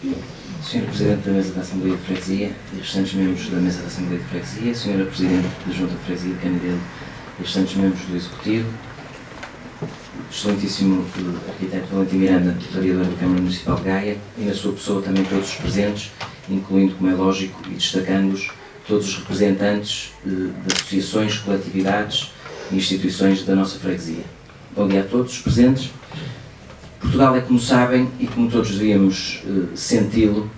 Sr. Presidente da Mesa da Assembleia de Freguesia e restantes membros da Mesa da Assembleia de Freguesia, Sra. Presidente da Junta de Freguesia de Canidelo e restantes membros do Executivo, Excelentíssimo Arquiteto Valentim Miranda, Vereador da Câmara Municipal de Gaia, e na sua pessoa também todos os presentes, incluindo, como é lógico, e destacando-os, todos os representantes eh, de associações, coletividades e instituições da nossa freguesia. Bom dia a todos os presentes. Portugal é, como sabem, e como todos devíamos eh, senti-lo,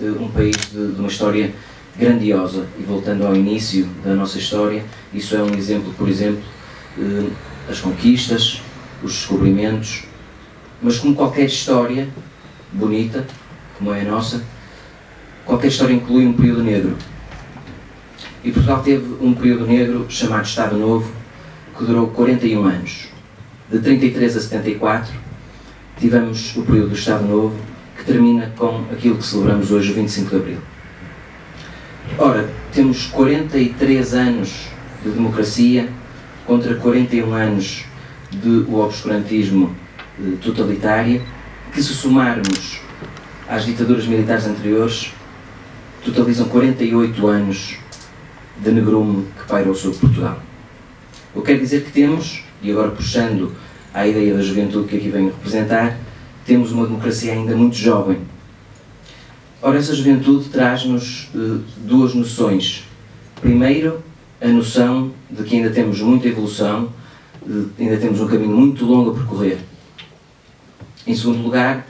eh, um país de, de, uma história grandiosa. E voltando ao início da nossa história, isso é um exemplo, por exemplo, eh, as conquistas, os descobrimentos, mas como qualquer história bonita, como é a nossa, qualquer história inclui um período negro. E Portugal teve um período negro chamado Estado Novo, que durou 41 anos. De 33 a 74, tivemos o período do Estado Novo, que termina com aquilo que celebramos hoje, o 25 de Abril. Ora, temos 43 anos de democracia contra 41 anos de o obscurantismo eh, totalitário, que se somarmos às ditaduras militares anteriores, totalizam 48 anos de negrume que pairou sobre Portugal. Eu quero dizer que temos, e agora puxando à ideia da juventude que aqui venho representar, temos uma democracia ainda muito jovem. Ora, essa juventude traz-nos uh, duas noções. Primeiro, a noção de que ainda temos muita evolução, ainda temos um caminho muito longo a percorrer. Em segundo lugar,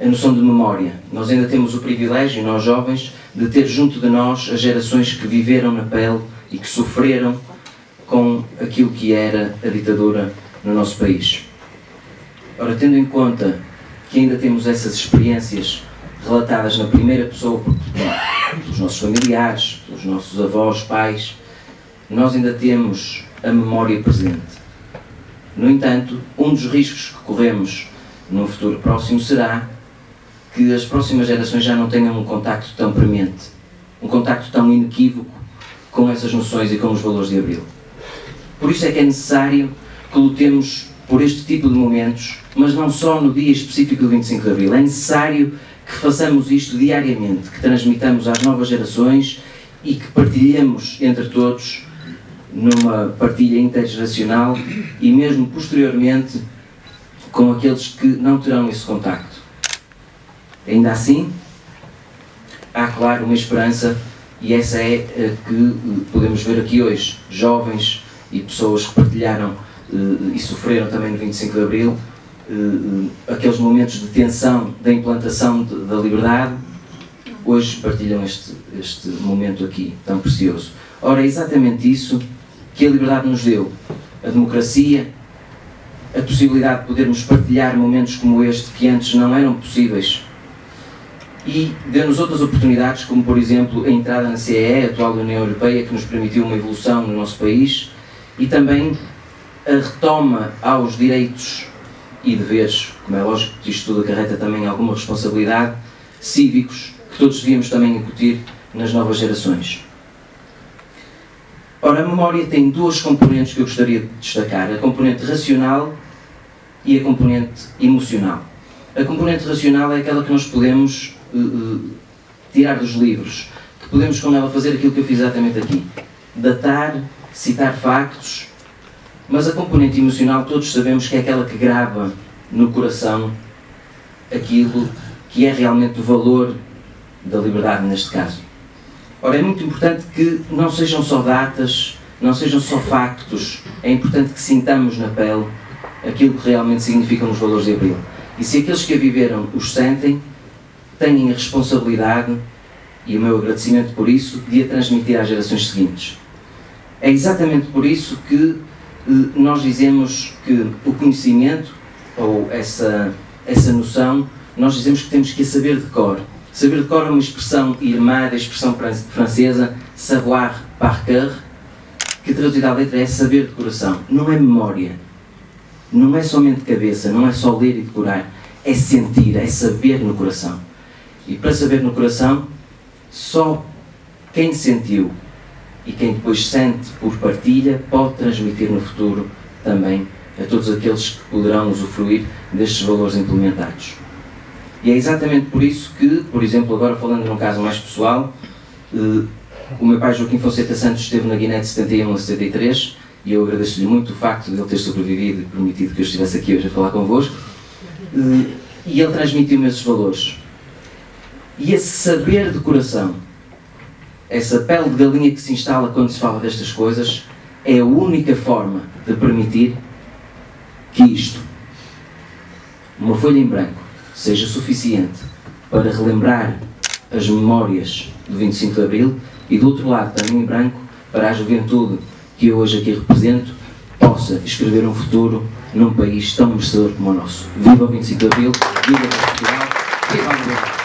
a noção de memória. Nós ainda temos o privilégio, nós jovens, de ter junto de nós as gerações que viveram na pele e que sofreram com aquilo que era a ditadura no nosso país. Ora, tendo em conta que ainda temos essas experiências relatadas na primeira pessoa pelos nossos familiares, pelos nossos avós, pais, nós ainda temos a memória presente. No entanto, um dos riscos que corremos num futuro próximo será que as próximas gerações já não tenham um contacto tão premente, um contacto tão inequívoco com essas noções e com os valores de Abril. Por isso é que é necessário que lutemos por este tipo de momentos, mas não só no dia específico do 25 de Abril. É necessário que façamos isto diariamente, que transmitamos às novas gerações e que partilhemos entre todos numa partilha intergeracional e mesmo posteriormente com aqueles que não terão esse contacto. Ainda assim, há, claro, uma esperança e essa é a que podemos ver aqui hoje. Jovens e pessoas que partilharam e sofreram também no 25 de Abril uh, aqueles momentos de tensão da implantação de, da liberdade, hoje partilham este, este momento aqui tão precioso. Ora, é exatamente isso que a liberdade nos deu. A democracia, a possibilidade de podermos partilhar momentos como este que antes não eram possíveis e deu-nos outras oportunidades, como por exemplo a entrada na CEE, a atual União Europeia, que nos permitiu uma evolução no nosso país, e também a retoma aos direitos e deveres, como é lógico que isto tudo acarreta também alguma responsabilidade, cívicos, que todos devíamos também incutir nas novas gerações. Ora, a memória tem duas componentes que eu gostaria de destacar: a componente racional e a componente emocional. A componente racional é aquela que nós podemos uh, tirar dos livros, que podemos com ela fazer aquilo que eu fiz exatamente aqui: datar, citar factos, mas a componente emocional todos sabemos que é aquela que grava no coração aquilo que é realmente o valor da liberdade neste caso. Ora, é muito importante que não sejam só datas, não sejam só factos, é importante que sintamos na pele aquilo que realmente significam os valores de Abril. E se aqueles que a viveram os sentem, têm a responsabilidade, e o meu agradecimento por isso, de a transmitir às gerações seguintes. É exatamente por isso que nós dizemos que o conhecimento, ou essa, essa noção, nós dizemos que temos que saber de cor. Saber de cor é uma expressão irmã da expressão francesa savoir par cœur, que traduzida à letra é saber de coração. Não é memória. Não é somente cabeça, não é só ler e decorar. É sentir, é saber no coração. E para saber no coração, só quem sentiu e quem depois sente por partilha pode transmitir no futuro também a todos aqueles que poderão usufruir destes valores implementados. E é exatamente por isso que, por exemplo, agora falando num caso mais pessoal, uh, o meu pai Joaquim Fonseca Santos esteve na Guiné de 71 a 73 e eu agradeço-lhe muito o facto de ele ter sobrevivido e permitido que eu estivesse aqui hoje a falar convosco. Uh, e ele transmitiu-me esses valores. E esse saber de coração, essa pele de galinha que se instala quando se fala destas coisas, é a única forma de permitir que isto, uma folha em branco, seja suficiente para relembrar as memórias do 25 de Abril e, do outro lado, também em branco, para a juventude que eu hoje aqui represento, possa escrever um futuro num país tão merecedor como o nosso. Viva o 25 de Abril, viva Portugal, viva a